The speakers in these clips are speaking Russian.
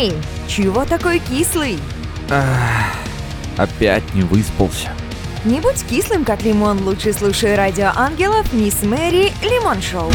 Эй, чего такой кислый? Ах, опять не выспался. Не будь кислым, как лимон, лучше слушай радио ангелов Мисс Мэри Лимон Шоу.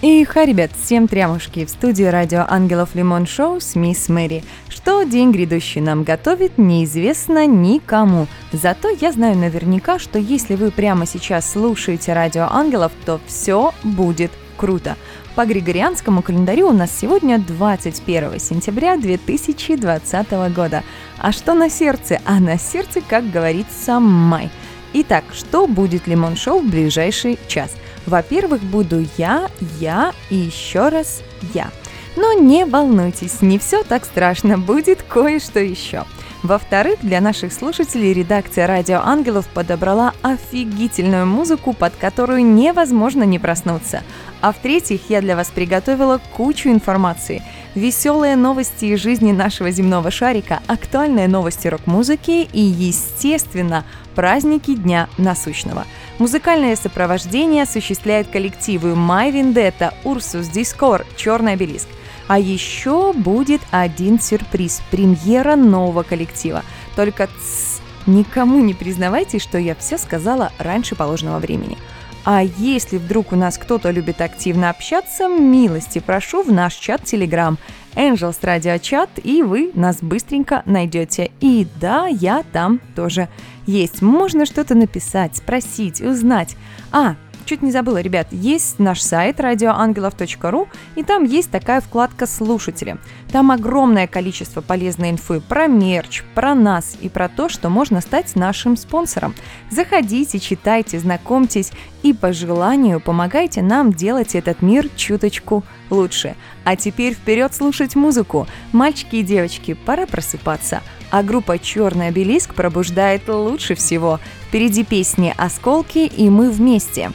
И хай, ребят, всем трямушки в студии радио Ангелов Лимон Шоу с Мисс Мэри. Что день грядущий нам готовит, неизвестно никому. Зато я знаю наверняка, что если вы прямо сейчас слушаете радио Ангелов, то все будет круто. По григорианскому календарю у нас сегодня 21 сентября 2020 года. А что на сердце? А на сердце, как говорится, май. Итак, что будет Лимон Шоу в ближайший час? Во-первых, буду я, я и еще раз я. Но не волнуйтесь, не все так страшно, будет кое-что еще. Во-вторых, для наших слушателей редакция «Радио Ангелов» подобрала офигительную музыку, под которую невозможно не проснуться. А в-третьих, я для вас приготовила кучу информации. Веселые новости из жизни нашего земного шарика, актуальные новости рок-музыки и, естественно, праздники Дня Насущного. Музыкальное сопровождение осуществляет коллективы My Vendetta, Ursus Discord, Черный обелиск. А еще будет один сюрприз – премьера нового коллектива. Только тс, никому не признавайтесь, что я все сказала раньше положенного времени. А если вдруг у нас кто-то любит активно общаться, милости прошу в наш чат Telegram Angels Radio Chat, и вы нас быстренько найдете. И да, я там тоже есть. Можно что-то написать, спросить, узнать. А, Чуть не забыла, ребят, есть наш сайт radioangelov.ru, и там есть такая вкладка «Слушатели». Там огромное количество полезной инфы про мерч, про нас и про то, что можно стать нашим спонсором. Заходите, читайте, знакомьтесь и по желанию помогайте нам делать этот мир чуточку лучше. А теперь вперед слушать музыку. Мальчики и девочки, пора просыпаться. А группа «Черный обелиск» пробуждает лучше всего. Впереди песни «Осколки» и «Мы вместе».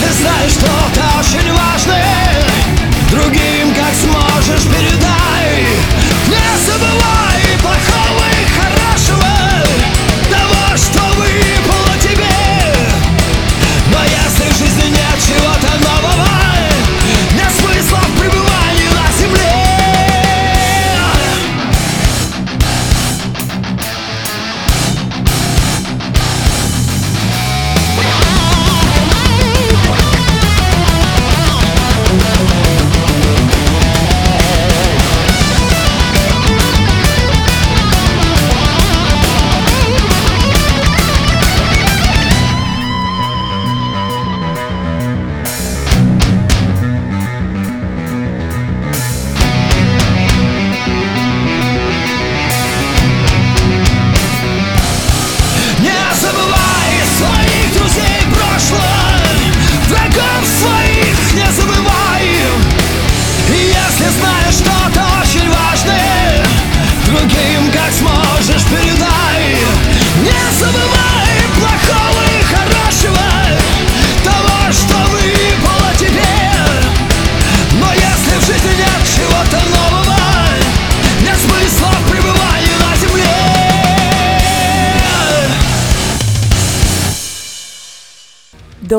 Если знаешь что-то очень важное Другим как сможешь передай. Не забывай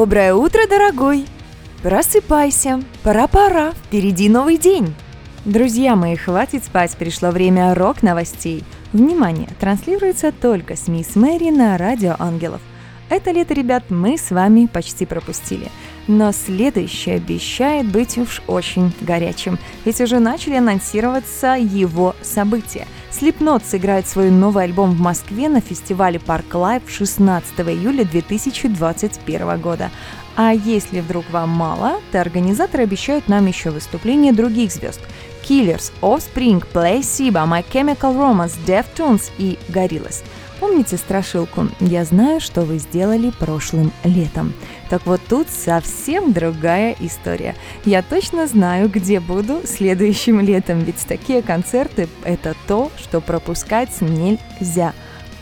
Доброе утро, дорогой! Просыпайся, пора-пора, впереди новый день. Друзья мои, хватит спать, пришло время рок-новостей. Внимание, транслируется только с Мисс Мэри на Радио Ангелов. Это лето, ребят, мы с вами почти пропустили. Но следующее обещает быть уж очень горячим, ведь уже начали анонсироваться его события. Slipknot сыграет свой новый альбом в Москве на фестивале Park Live 16 июля 2021 года. А если вдруг вам мало, то организаторы обещают нам еще выступление других звезд. Killers, Offspring, Placebo, My Chemical Romance, Deftones и Gorillaz. Помните страшилку «Я знаю, что вы сделали прошлым летом». Так вот тут совсем другая история. Я точно знаю, где буду следующим летом, ведь такие концерты – это то, что пропускать нельзя.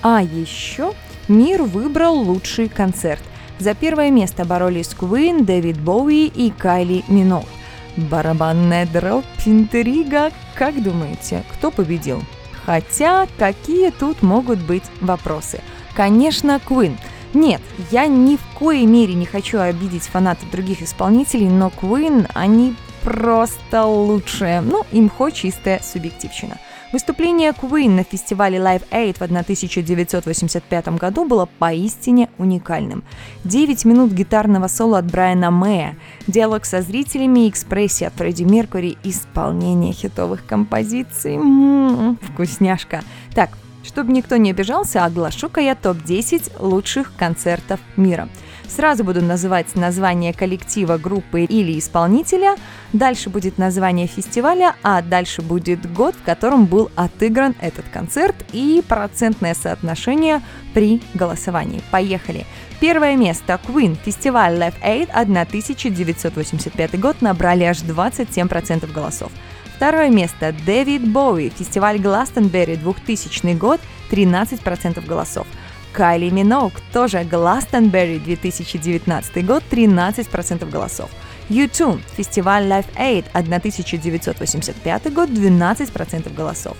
А еще мир выбрал лучший концерт. За первое место боролись Queen, Дэвид Боуи и Кайли Миноуг. Барабанная дробь, интрига. Как думаете, кто победил? Хотя, какие тут могут быть вопросы? Конечно, Queen. Нет, я ни в коей мере не хочу обидеть фанатов других исполнителей, но Queen, они просто лучшие. Ну, имхо чистая субъективщина. Выступление Queen на фестивале Live Aid в 1985 году было поистине уникальным. 9 минут гитарного соло от Брайана Мэя, диалог со зрителями и экспрессия от Фредди Меркури, исполнение хитовых композиций. М-м-м, вкусняшка. Так, чтобы никто не обижался, оглашу-ка я топ-10 лучших концертов мира. Сразу буду называть название коллектива, группы или исполнителя, дальше будет название фестиваля, а дальше будет год, в котором был отыгран этот концерт и процентное соотношение при голосовании. Поехали! Первое место Queen, фестиваль Live Aid 1985 год набрали аж 27% голосов. Второе место Дэвид Боуи, фестиваль Гластенберри 2000 год 13% голосов. Кайли Миноук, тоже Гластенберри 2019 год 13% голосов. YouTube, фестиваль Live Aid 1985 год 12% голосов.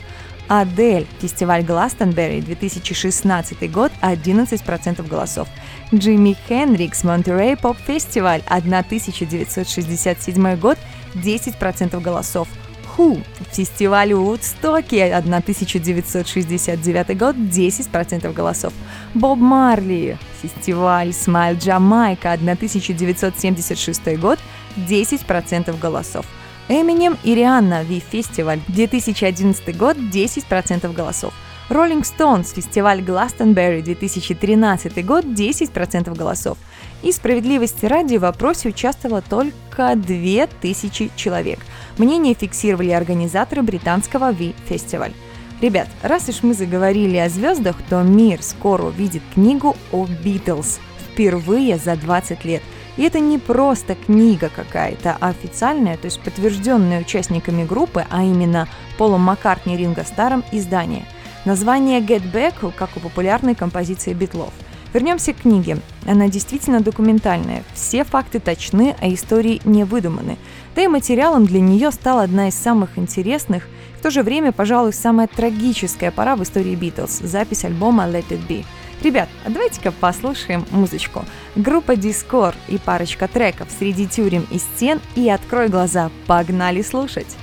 Адель, фестиваль Гластенберри 2016 год 11% голосов. Джимми Хенрикс, Монтерей Поп Фестиваль 1967 год 10% голосов. Ху, фестиваль Уудстоки 1969 год 10% голосов. Боб Марли, фестиваль Смайл Джамайка 1976 год 10% голосов. Эминем и Рианна Ви фестиваль 2011 год 10% голосов. Rolling Stones, фестиваль Glastonbury 2013 год 10% голосов. И справедливости ради в вопросе участвовало только 2000 человек. Мнение фиксировали организаторы британского Ви-фестиваль. Ребят, раз уж мы заговорили о звездах, то мир скоро увидит книгу о Битлз впервые за 20 лет. И это не просто книга какая-то, а официальная, то есть подтвержденная участниками группы, а именно Полом Маккартни Ринго Старом издание. Название Get Back, как у популярной композиции Битлов – Вернемся к книге. Она действительно документальная. Все факты точны, а истории не выдуманы. Да и материалом для нее стала одна из самых интересных, в то же время, пожалуй, самая трагическая пора в истории Битлз – запись альбома Let It Be. Ребят, а давайте-ка послушаем музычку. Группа Discord и парочка треков «Среди тюрем и стен» и «Открой глаза». Погнали слушать!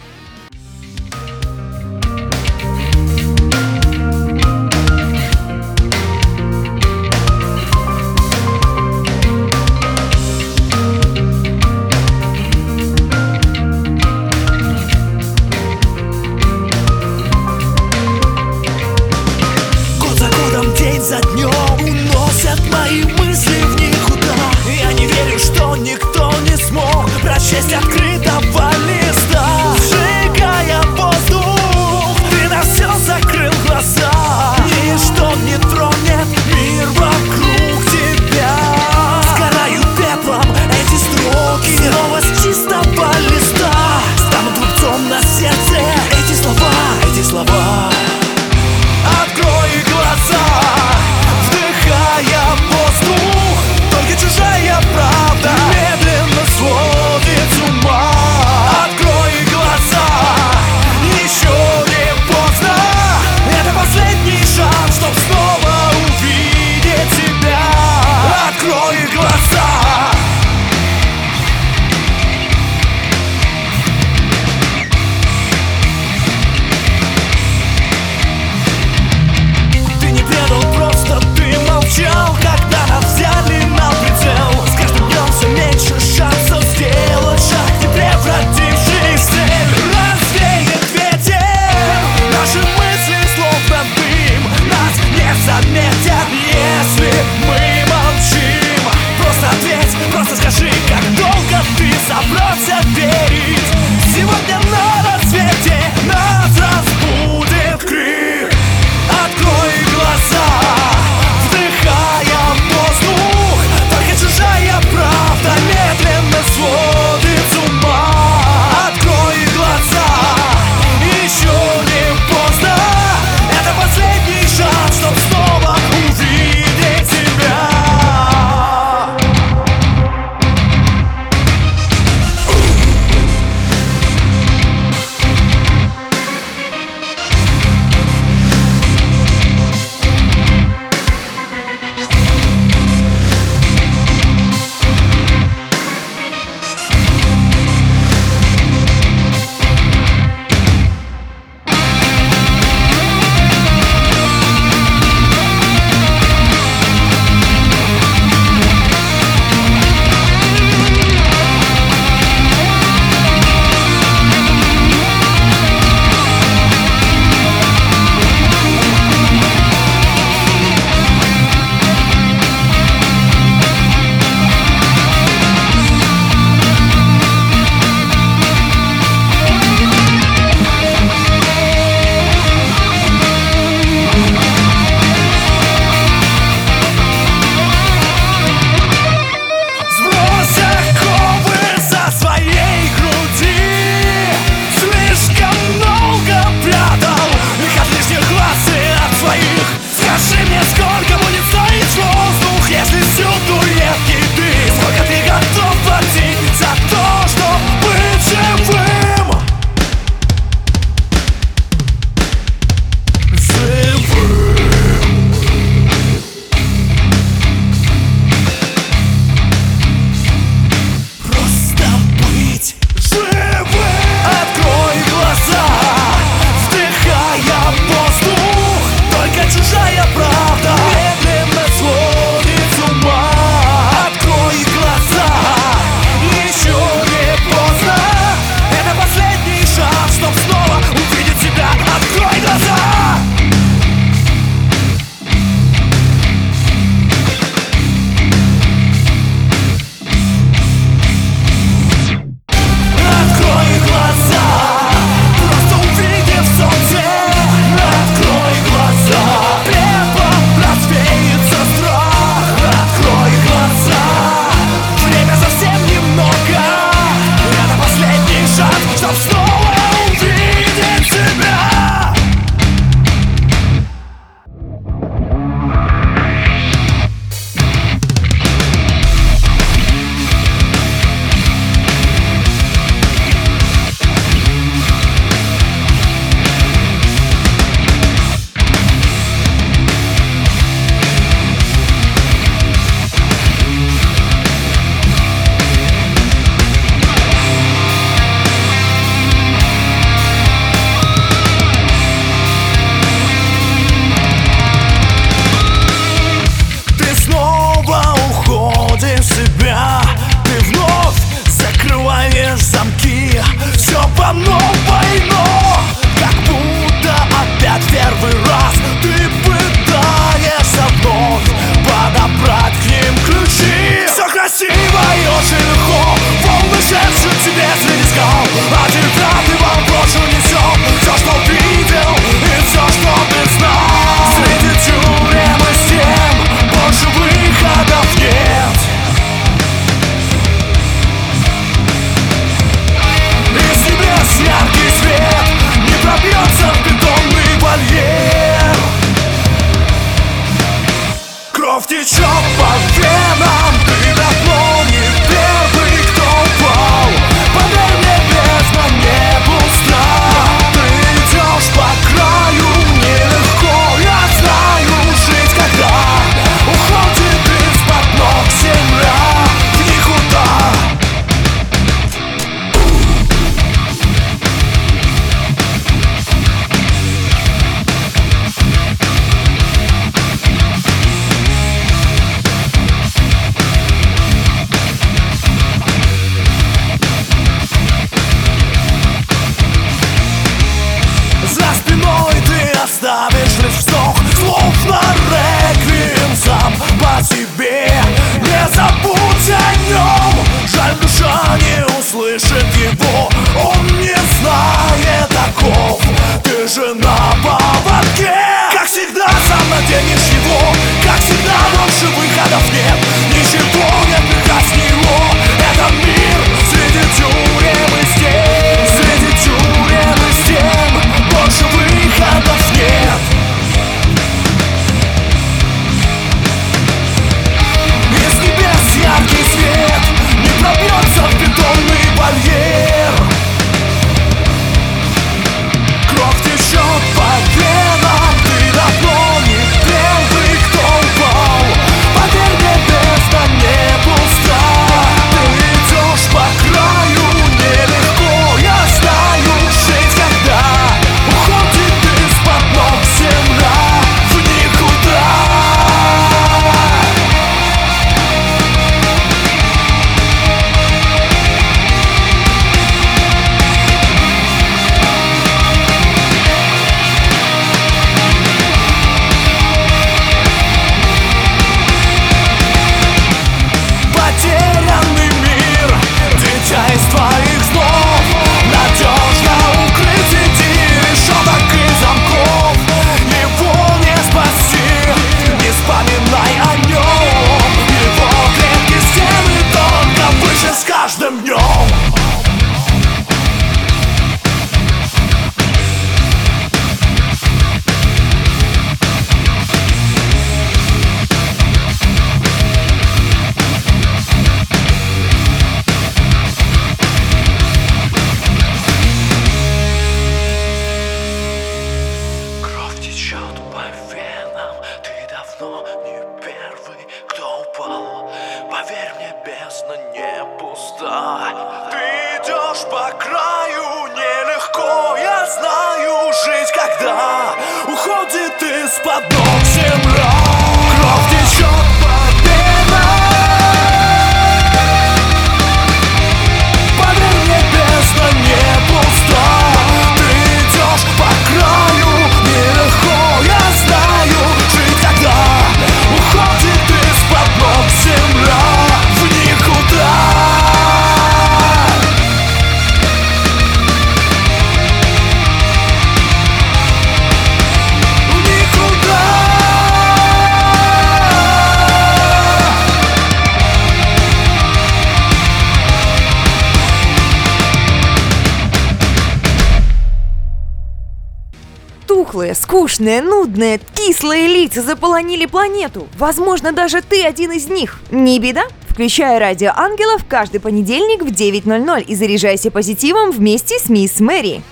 Тухлые, скучные, нудные, кислые лица заполонили планету. Возможно, даже ты один из них. Не беда. Включай радио ангелов каждый понедельник в 9.00 и заряжайся позитивом вместе с мисс Мэри.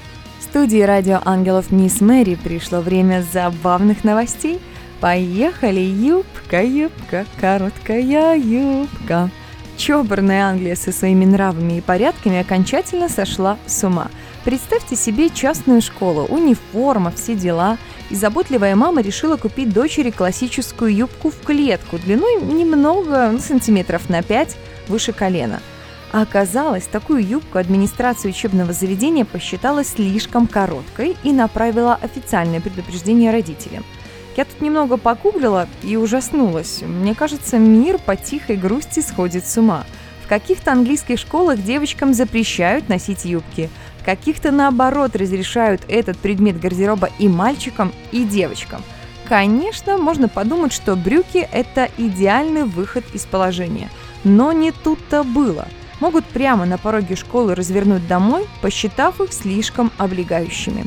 В студии радио ангелов мисс Мэри пришло время забавных новостей. Поехали, юбка, юбка, короткая юбка. Чопорная Англия со своими нравами и порядками окончательно сошла с ума. Представьте себе частную школу, униформа, все дела. И заботливая мама решила купить дочери классическую юбку в клетку, длиной немного, ну, сантиметров на 5, выше колена. А оказалось, такую юбку администрация учебного заведения посчитала слишком короткой и направила официальное предупреждение родителям. Я тут немного погуглила и ужаснулась. Мне кажется, мир по тихой грусти сходит с ума. В каких-то английских школах девочкам запрещают носить юбки, каких-то наоборот разрешают этот предмет гардероба и мальчикам, и девочкам. Конечно, можно подумать, что брюки – это идеальный выход из положения. Но не тут-то было. Могут прямо на пороге школы развернуть домой, посчитав их слишком облегающими.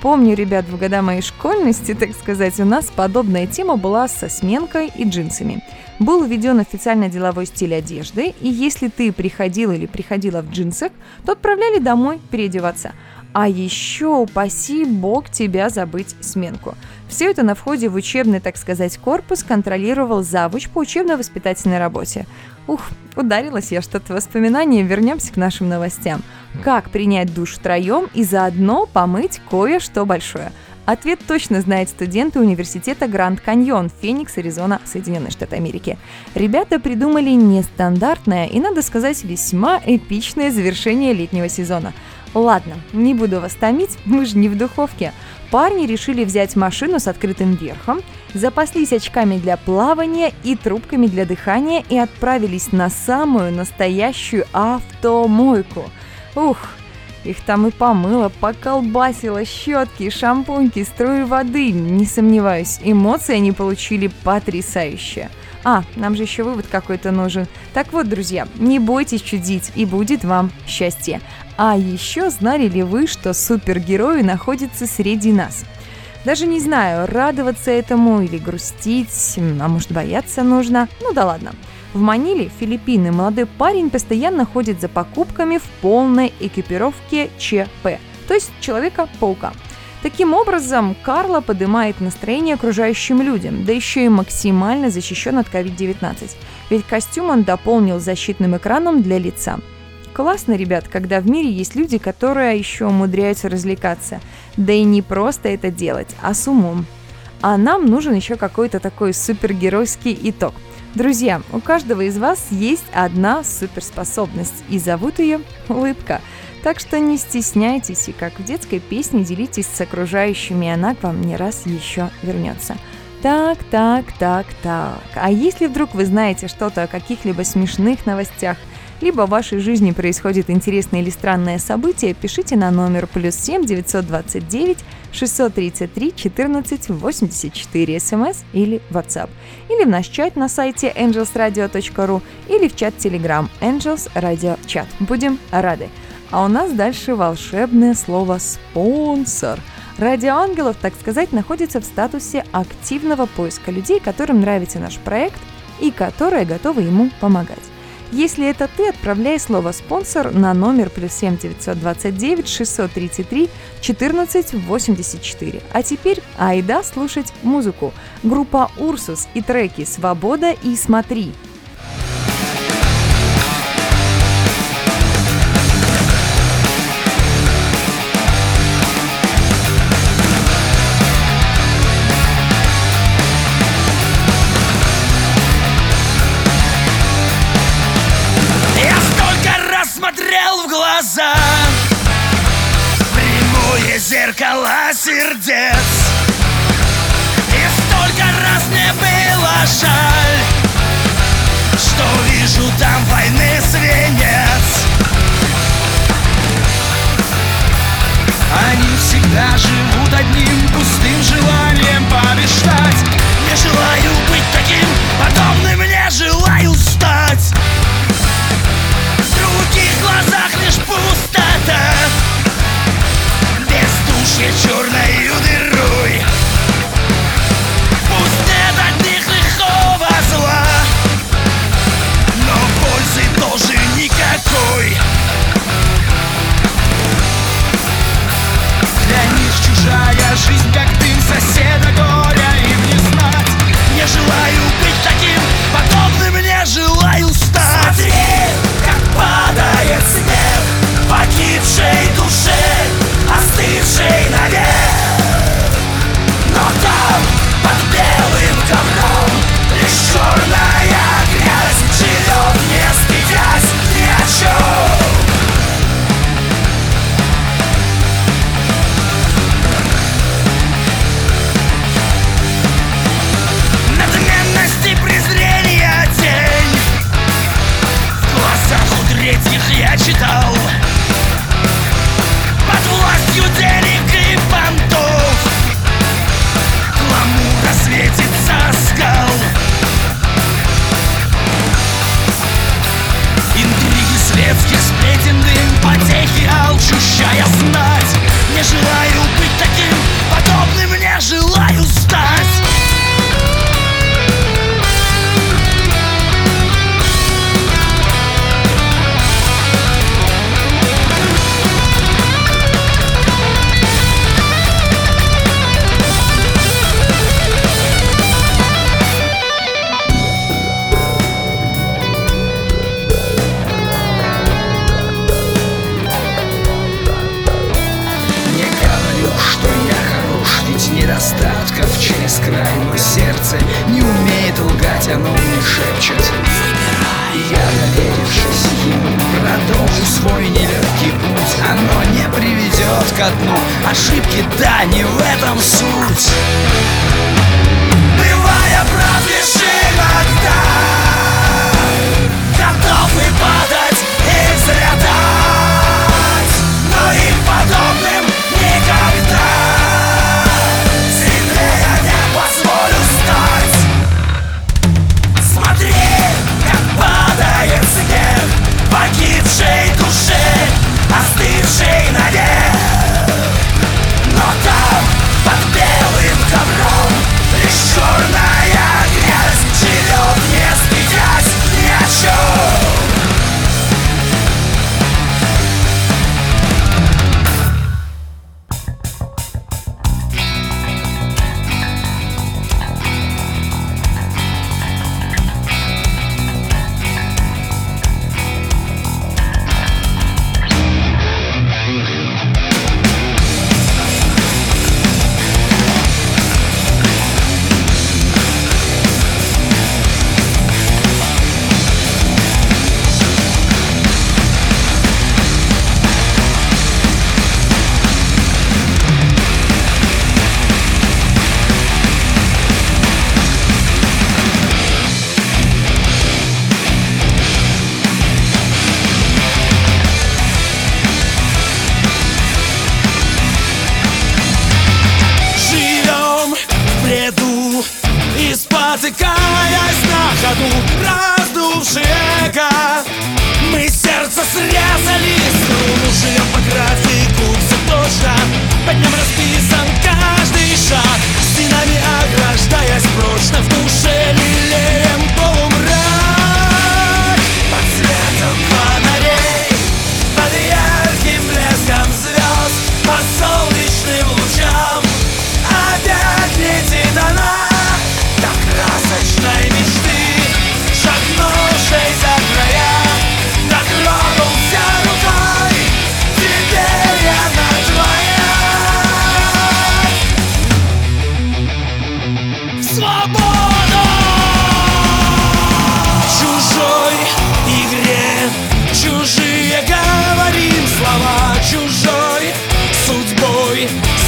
Помню, ребят, в года моей школьности, так сказать, у нас подобная тема была со сменкой и джинсами. Был введен официально деловой стиль одежды, и если ты приходил или приходила в джинсах, то отправляли домой переодеваться. А еще, упаси бог, тебя забыть сменку. Все это на входе в учебный, так сказать, корпус контролировал завуч по учебно-воспитательной работе. Ух, ударилась я что-то воспоминание, вернемся к нашим новостям. Как принять душ втроем и заодно помыть кое-что большое? Ответ точно знает студенты университета Гранд Каньон, Феникс, Аризона, Соединенные Штаты Америки. Ребята придумали нестандартное и, надо сказать, весьма эпичное завершение летнего сезона. Ладно, не буду вас томить, мы же не в духовке. Парни решили взять машину с открытым верхом, запаслись очками для плавания и трубками для дыхания и отправились на самую настоящую автомойку. Ух, их там и помыло, поколбасило, щетки, шампуньки, струи воды. Не сомневаюсь, эмоции они получили потрясающие. А, нам же еще вывод какой-то нужен. Так вот, друзья, не бойтесь чудить, и будет вам счастье. А еще знали ли вы, что супергерои находятся среди нас? Даже не знаю, радоваться этому или грустить, а может бояться нужно. Ну да ладно. В Маниле, Филиппины, молодой парень постоянно ходит за покупками в полной экипировке ЧП, то есть Человека-паука. Таким образом, Карло поднимает настроение окружающим людям, да еще и максимально защищен от COVID-19, ведь костюм он дополнил защитным экраном для лица. Классно, ребят, когда в мире есть люди, которые еще умудряются развлекаться. Да и не просто это делать, а с умом. А нам нужен еще какой-то такой супергеройский итог – Друзья, у каждого из вас есть одна суперспособность, и зовут ее улыбка. Так что не стесняйтесь, и как в детской песне делитесь с окружающими, и она к вам не раз еще вернется. Так, так, так, так. А если вдруг вы знаете что-то о каких-либо смешных новостях, либо в вашей жизни происходит интересное или странное событие, пишите на номер плюс 7 929 633 14 84 смс или WhatsApp, или в наш чат на сайте angelsradio.ru или в чат Telegram Angels Radio Chat. Будем рады. А у нас дальше волшебное слово «спонсор». Радио Ангелов, так сказать, находится в статусе активного поиска людей, которым нравится наш проект и которые готовы ему помогать. Если это ты, отправляй слово «спонсор» на номер плюс 7 929 633 14 84. А теперь айда слушать музыку. Группа «Урсус» и треки «Свобода» и «Смотри». Жаль Что вижу там войны свинец. Они всегда живут одним пустым желанием побеждать. Не желаю быть таким подобным, не желаю стать. Глазах лишь пустота. Бездушье черною дырой Пусть жизнь, как дым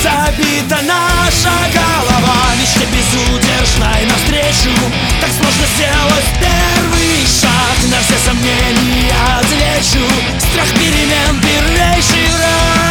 забита наша голова Мечте безудержной навстречу. Так сложно сделать первый шаг На все сомнения отвечу Страх перемен первейший раз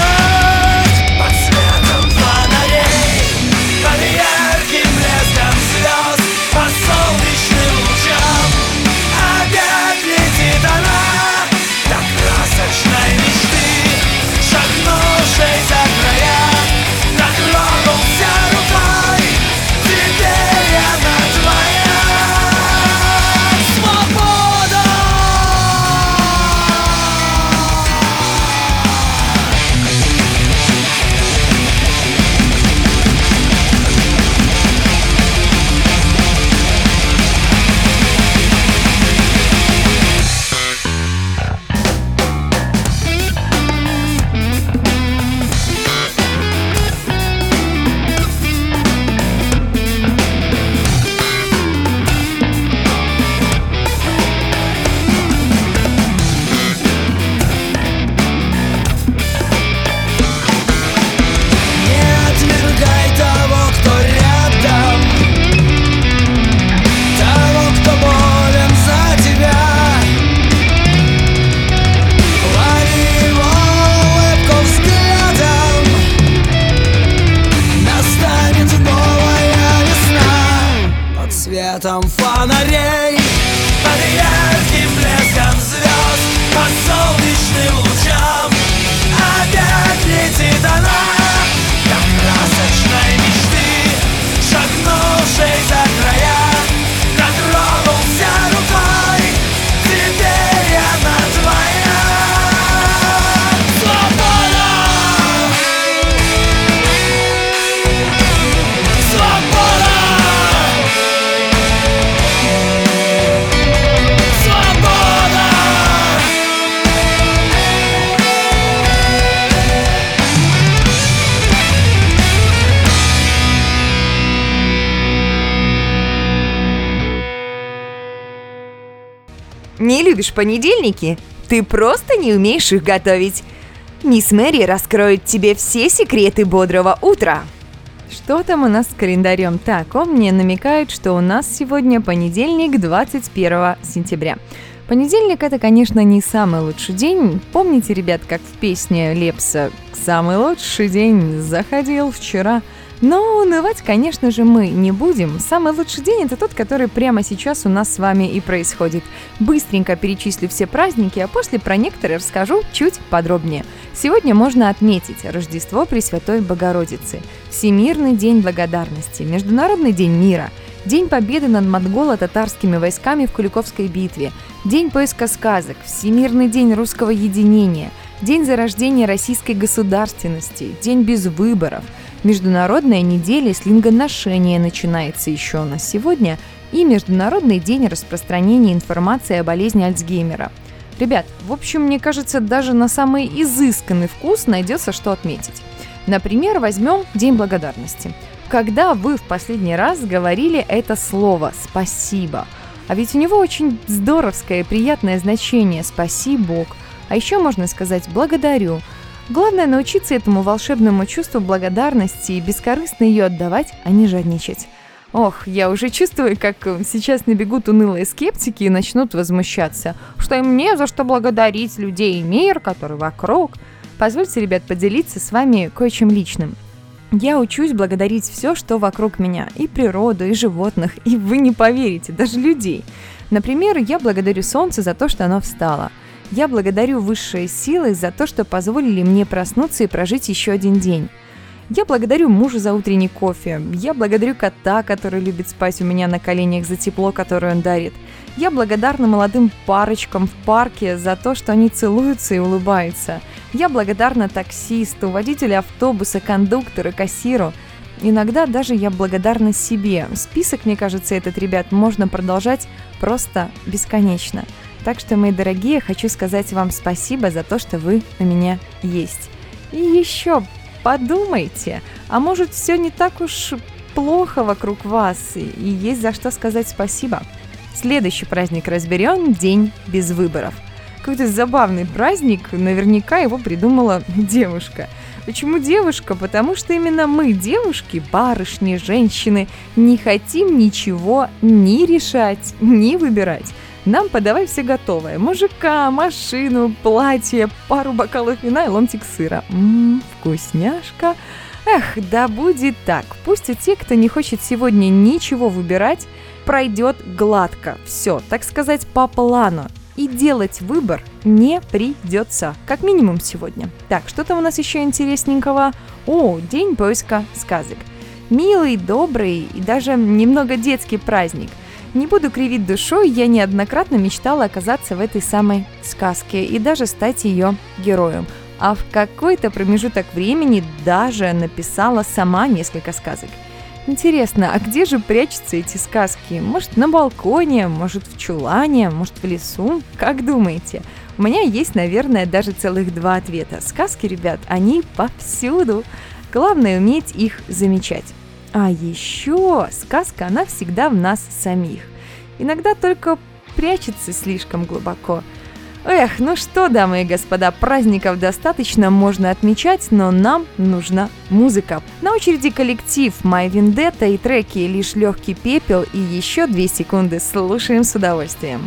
любишь понедельники? Ты просто не умеешь их готовить. Мисс Мэри раскроет тебе все секреты бодрого утра. Что там у нас с календарем? Так, он мне намекает, что у нас сегодня понедельник, 21 сентября. Понедельник это, конечно, не самый лучший день. Помните, ребят, как в песне Лепса «Самый лучший день заходил вчера»? Но унывать, конечно же, мы не будем. Самый лучший день – это тот, который прямо сейчас у нас с вами и происходит. Быстренько перечислю все праздники, а после про некоторые расскажу чуть подробнее. Сегодня можно отметить Рождество Пресвятой Богородицы, Всемирный день благодарности, Международный день мира – День победы над монголо-татарскими войсками в Куликовской битве, День поиска сказок, Всемирный день русского единения, День зарождения российской государственности, День без выборов – Международная неделя слингоношения начинается еще у нас сегодня и Международный день распространения информации о болезни Альцгеймера. Ребят, в общем, мне кажется, даже на самый изысканный вкус найдется что отметить. Например, возьмем День благодарности. Когда вы в последний раз говорили это слово «спасибо»? А ведь у него очень здоровское и приятное значение «спаси Бог». А еще можно сказать «благодарю», Главное научиться этому волшебному чувству благодарности и бескорыстно ее отдавать, а не жадничать. Ох, я уже чувствую, как сейчас набегут унылые скептики и начнут возмущаться, что им не за что благодарить людей и мир, который вокруг. Позвольте, ребят, поделиться с вами кое-чем личным. Я учусь благодарить все, что вокруг меня, и природу, и животных, и вы не поверите, даже людей. Например, я благодарю солнце за то, что оно встало – я благодарю высшие силы за то, что позволили мне проснуться и прожить еще один день. Я благодарю мужа за утренний кофе. Я благодарю кота, который любит спать у меня на коленях за тепло, которое он дарит. Я благодарна молодым парочкам в парке за то, что они целуются и улыбаются. Я благодарна таксисту, водителю автобуса, кондуктору, кассиру. Иногда даже я благодарна себе. Список, мне кажется, этот, ребят, можно продолжать просто бесконечно. Так что, мои дорогие, хочу сказать вам спасибо за то, что вы у меня есть. И еще подумайте, а может все не так уж плохо вокруг вас, и есть за что сказать спасибо. Следующий праздник разберем – День без выборов. Какой-то забавный праздник, наверняка его придумала девушка. Почему девушка? Потому что именно мы, девушки, барышни, женщины, не хотим ничего ни решать, ни выбирать. Нам подавай все готовое. Мужика, машину, платье, пару бокалов вина и ломтик сыра. Ммм, вкусняшка. Эх, да будет так. Пусть и те, кто не хочет сегодня ничего выбирать, пройдет гладко. Все, так сказать, по плану. И делать выбор не придется. Как минимум сегодня. Так, что там у нас еще интересненького? О, день поиска сказок. Милый, добрый и даже немного детский праздник – не буду кривить душой, я неоднократно мечтала оказаться в этой самой сказке и даже стать ее героем. А в какой-то промежуток времени даже написала сама несколько сказок. Интересно, а где же прячутся эти сказки? Может, на балконе, может, в чулане, может, в лесу? Как думаете? У меня есть, наверное, даже целых два ответа. Сказки, ребят, они повсюду. Главное уметь их замечать. А еще сказка, она всегда в нас самих. Иногда только прячется слишком глубоко. Эх, ну что, дамы и господа, праздников достаточно можно отмечать, но нам нужна музыка. На очереди коллектив My Vendetta и треки «Лишь легкий пепел» и еще две секунды. Слушаем с удовольствием.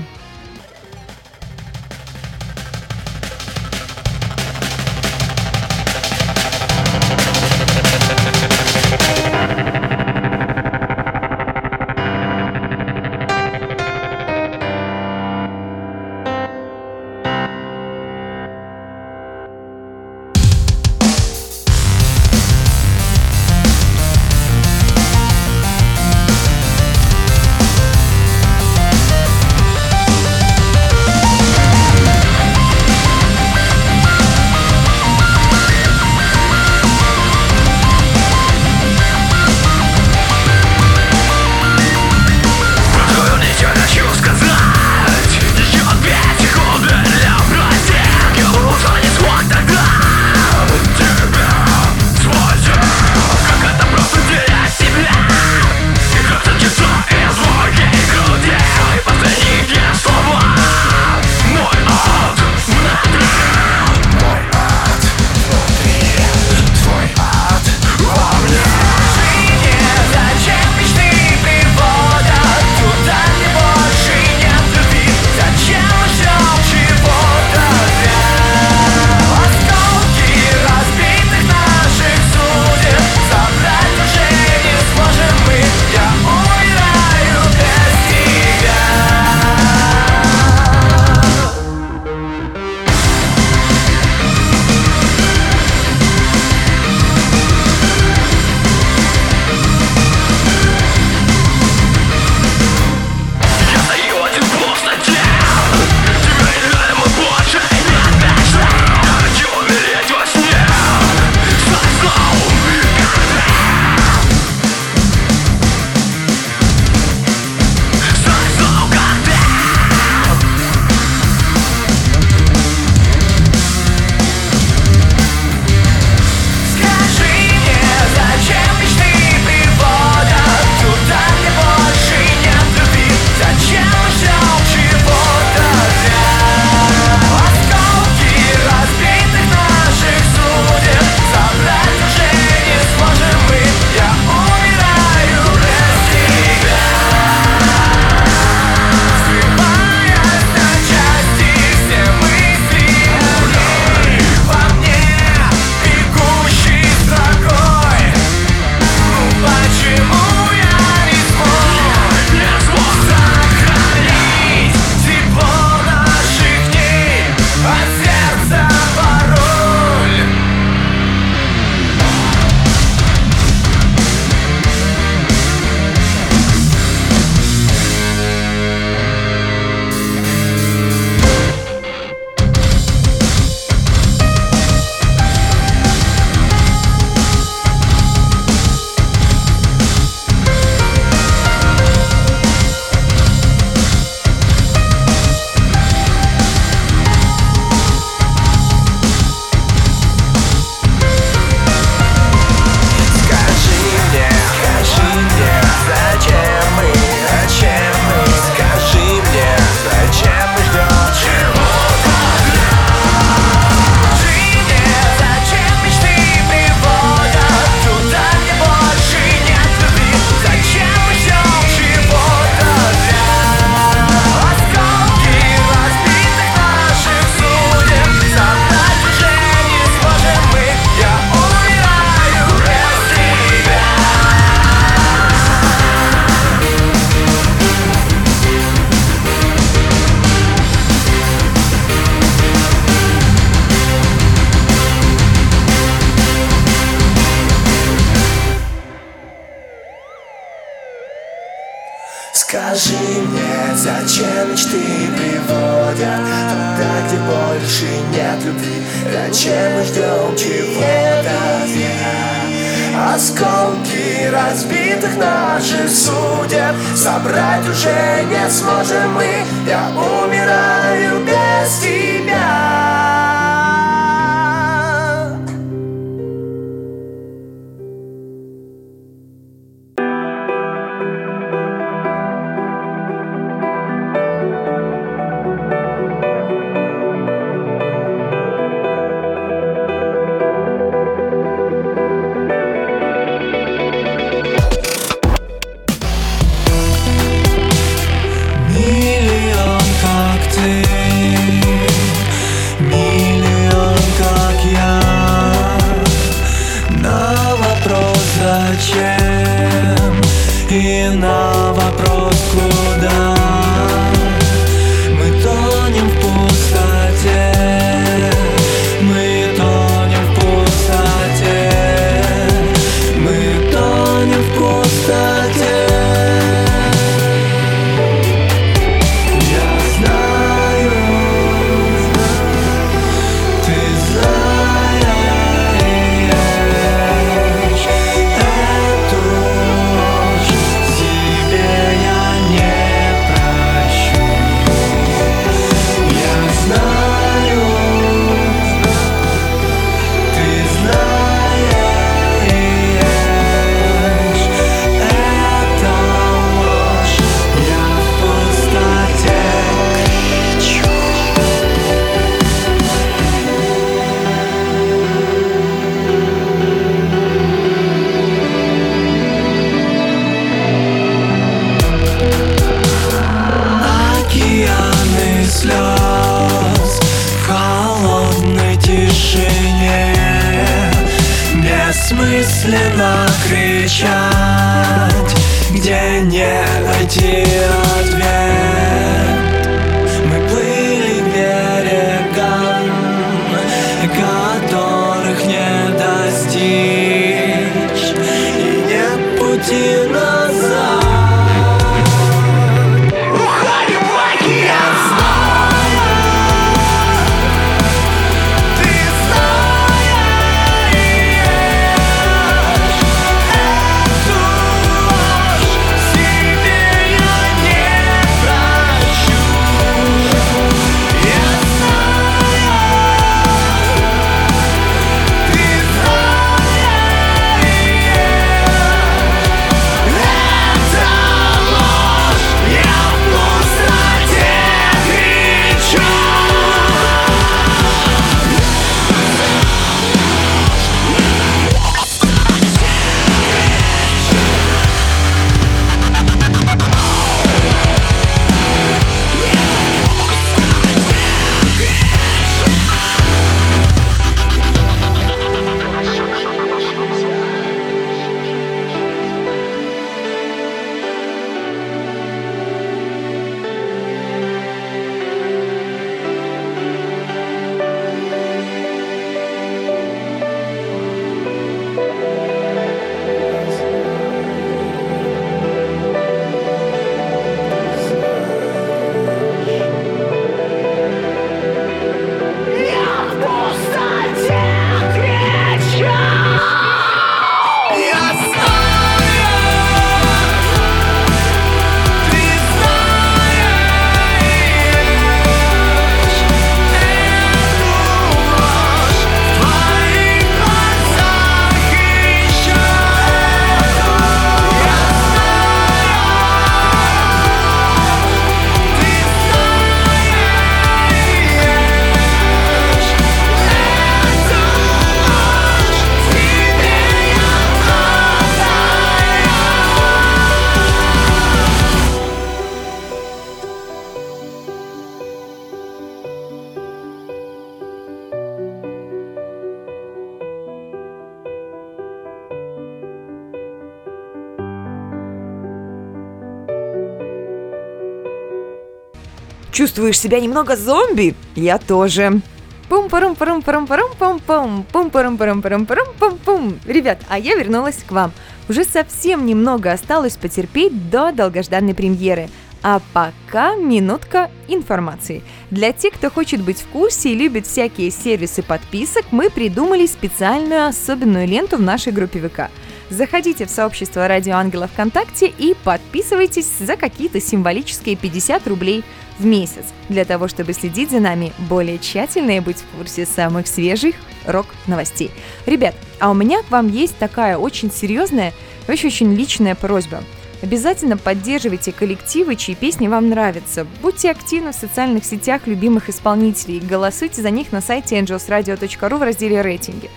Чувствуешь себя немного зомби? Я тоже. пум парум парум парум парум пум пум пум парум парум парум парум пум пум Ребят, а я вернулась к вам. Уже совсем немного осталось потерпеть до долгожданной премьеры. А пока минутка информации. Для тех, кто хочет быть в курсе и любит всякие сервисы подписок, мы придумали специальную особенную ленту в нашей группе ВК. Заходите в сообщество Радио Ангела ВКонтакте и подписывайтесь за какие-то символические 50 рублей в месяц, для того, чтобы следить за нами более тщательно и быть в курсе самых свежих рок-новостей. Ребят, а у меня к вам есть такая очень серьезная, очень-очень личная просьба. Обязательно поддерживайте коллективы, чьи песни вам нравятся. Будьте активны в социальных сетях любимых исполнителей. Голосуйте за них на сайте angelsradio.ru в разделе «Рейтинги».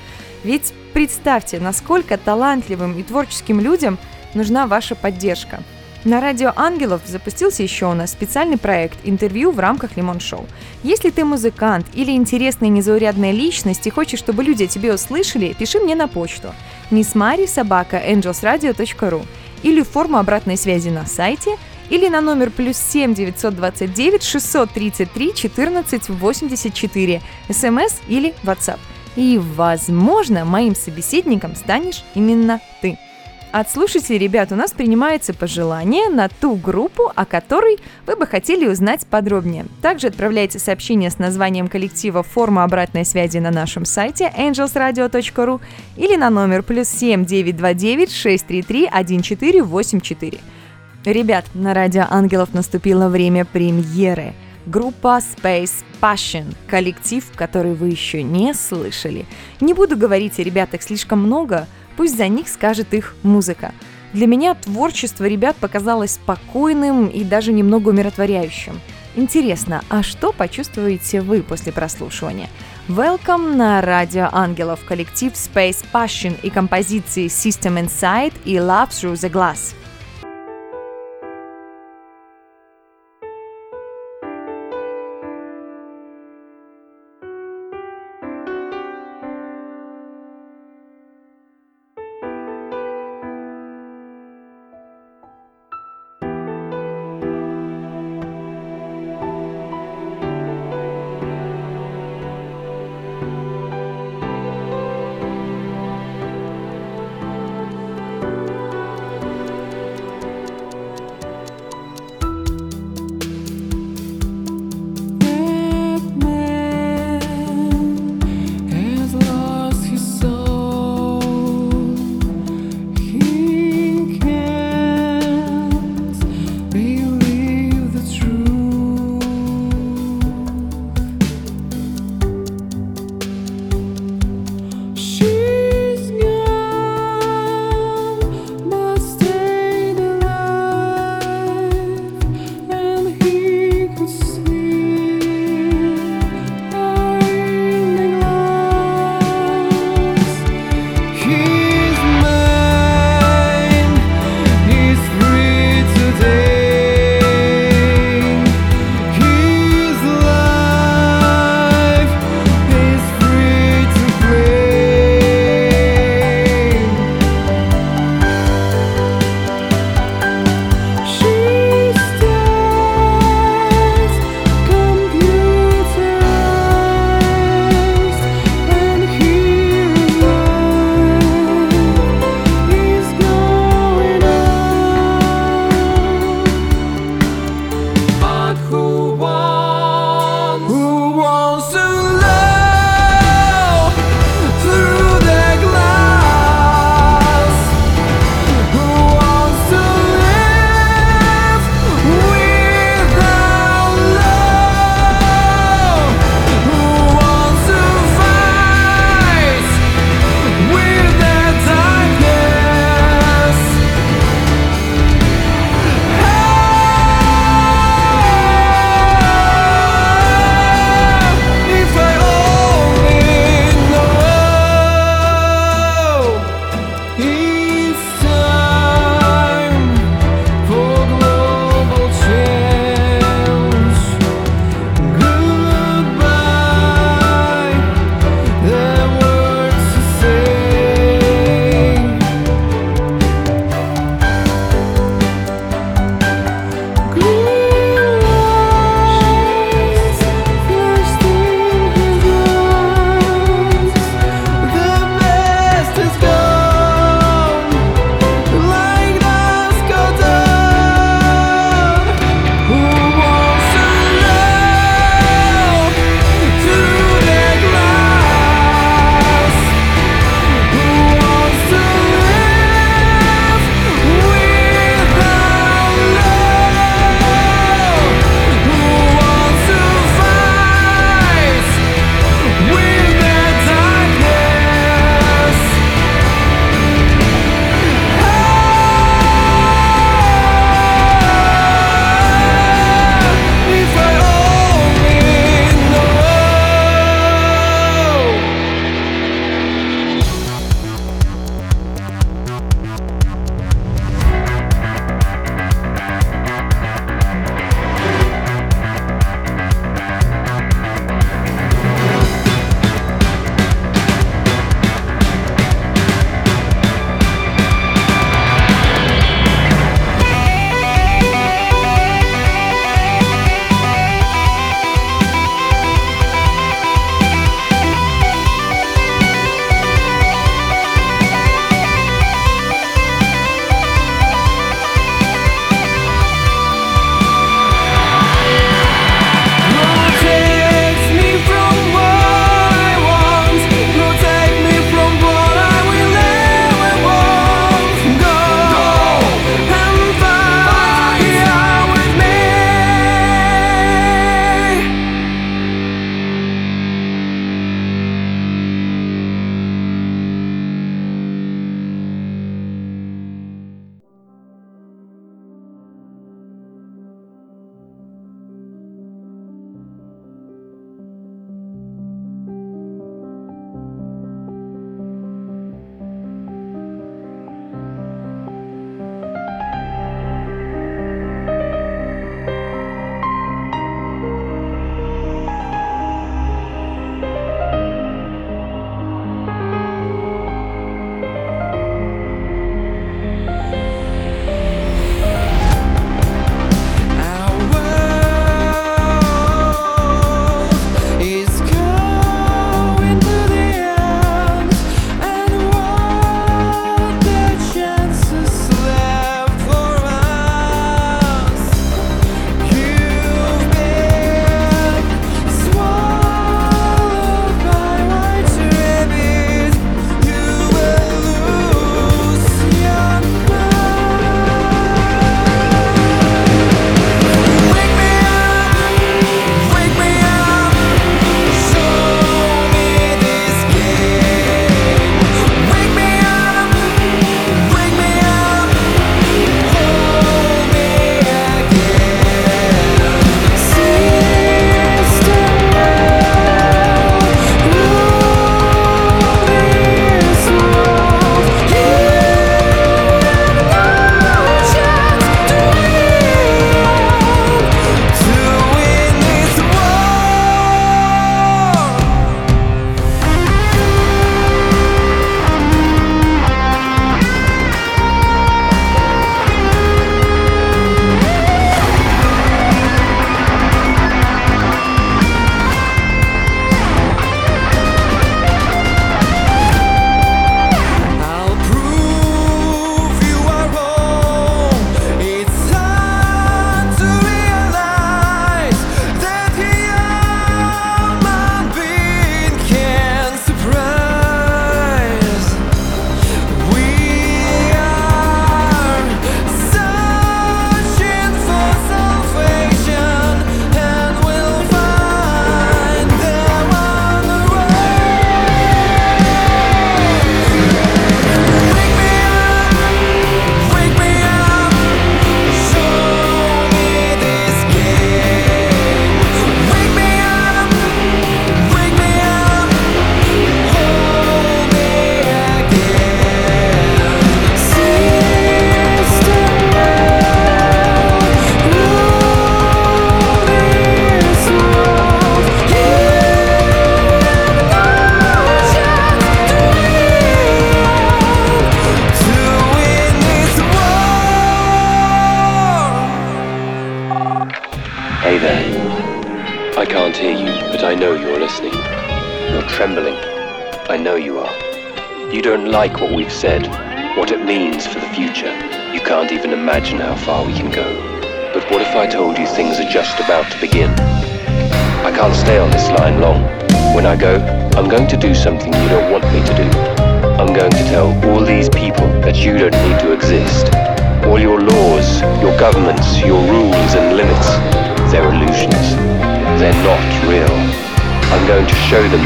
Ведь представьте, насколько талантливым и творческим людям нужна ваша поддержка – на радио Ангелов запустился еще у нас специальный проект «Интервью в рамках Лимон Шоу». Если ты музыкант или интересная незаурядная личность и хочешь, чтобы люди о тебе услышали, пиши мне на почту missmari собака angelsradio.ru или в форму обратной связи на сайте или на номер плюс 7 929 633 14 84 смс или WhatsApp. И, возможно, моим собеседником станешь именно ты. От слушателей, ребят, у нас принимается пожелание на ту группу, о которой вы бы хотели узнать подробнее. Также отправляйте сообщение с названием коллектива форма обратной связи на нашем сайте angelsradio.ru или на номер плюс 7 929 633 1484. Ребят, на радио Ангелов наступило время премьеры. Группа Space Passion, коллектив, который вы еще не слышали. Не буду говорить о ребятах слишком много – Пусть за них скажет их музыка. Для меня творчество ребят показалось спокойным и даже немного умиротворяющим. Интересно, а что почувствуете вы после прослушивания? Welcome на Радио Ангелов, коллектив Space Passion и композиции System Inside и Love Through the Glass.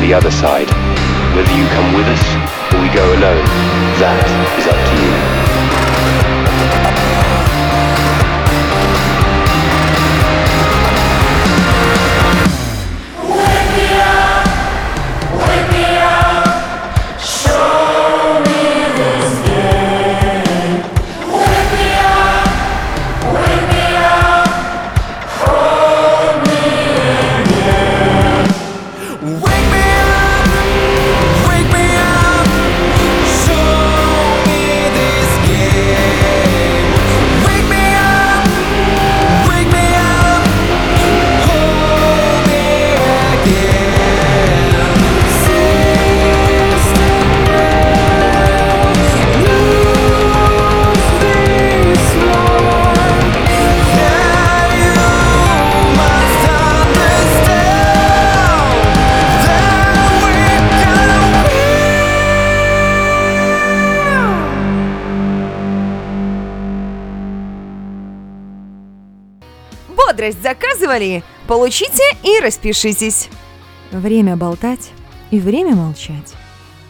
The other side. Whether you come with us or we go alone, that is up to you. Заказывали? Получите и распишитесь. Время болтать и время молчать.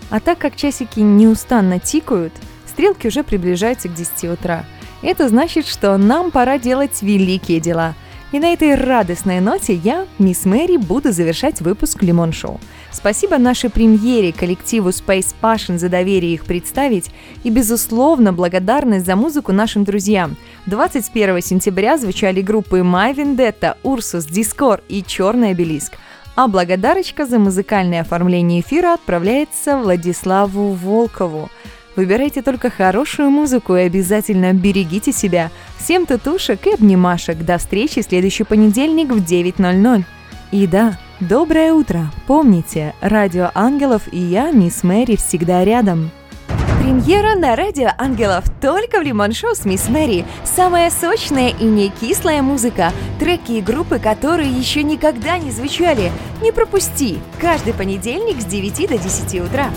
А так как часики неустанно тикают, стрелки уже приближаются к 10 утра. Это значит, что нам пора делать великие дела. И на этой радостной ноте я, мисс Мэри, буду завершать выпуск Лимон Шоу. Спасибо нашей премьере, коллективу Space Passion за доверие их представить и, безусловно, благодарность за музыку нашим друзьям. 21 сентября звучали группы My Vendetta, Ursus, Discord и Черный обелиск. А благодарочка за музыкальное оформление эфира отправляется Владиславу Волкову. Выбирайте только хорошую музыку и обязательно берегите себя. Всем татушек и обнимашек. До встречи в следующий понедельник в 9.00. И да, доброе утро. Помните, Радио Ангелов и я, мисс Мэри, всегда рядом. Премьера на Радио Ангелов только в Лимон Шоу с Мисс Мэри. Самая сочная и не кислая музыка. Треки и группы, которые еще никогда не звучали. Не пропусти. Каждый понедельник с 9 до 10 утра.